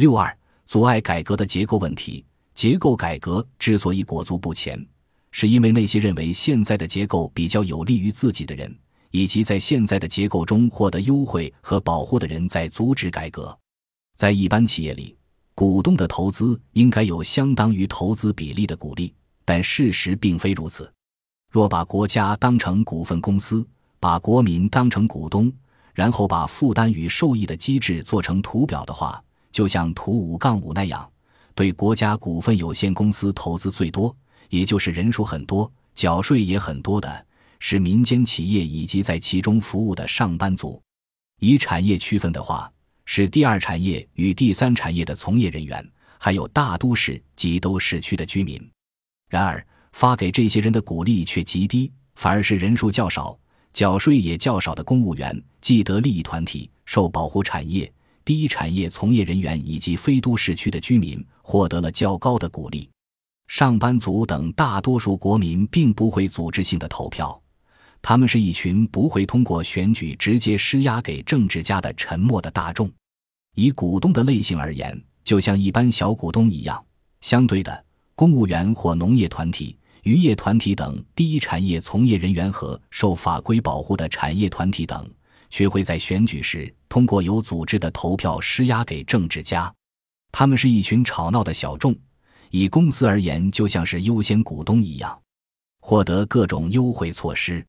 六二，阻碍改革的结构问题。结构改革之所以裹足不前，是因为那些认为现在的结构比较有利于自己的人，以及在现在的结构中获得优惠和保护的人在阻止改革。在一般企业里，股东的投资应该有相当于投资比例的鼓励，但事实并非如此。若把国家当成股份公司，把国民当成股东，然后把负担与受益的机制做成图表的话，就像图五杠五那样。对国家股份有限公司投资最多，也就是人数很多、缴税也很多的，是民间企业以及在其中服务的上班族。以产业区分的话，是第二产业与第三产业的从业人员，还有大都市及都市区的居民。然而，发给这些人的鼓励却极低，反而是人数较少、缴税也较少的公务员、既得利益团体、受保护产业。第一产业从业人员以及非都市区的居民获得了较高的鼓励，上班族等大多数国民并不会组织性的投票，他们是一群不会通过选举直接施压给政治家的沉默的大众。以股东的类型而言，就像一般小股东一样，相对的，公务员或农业团体、渔业团体等第一产业从业人员和受法规保护的产业团体等。学会在选举时通过有组织的投票施压给政治家，他们是一群吵闹的小众。以公司而言，就像是优先股东一样，获得各种优惠措施。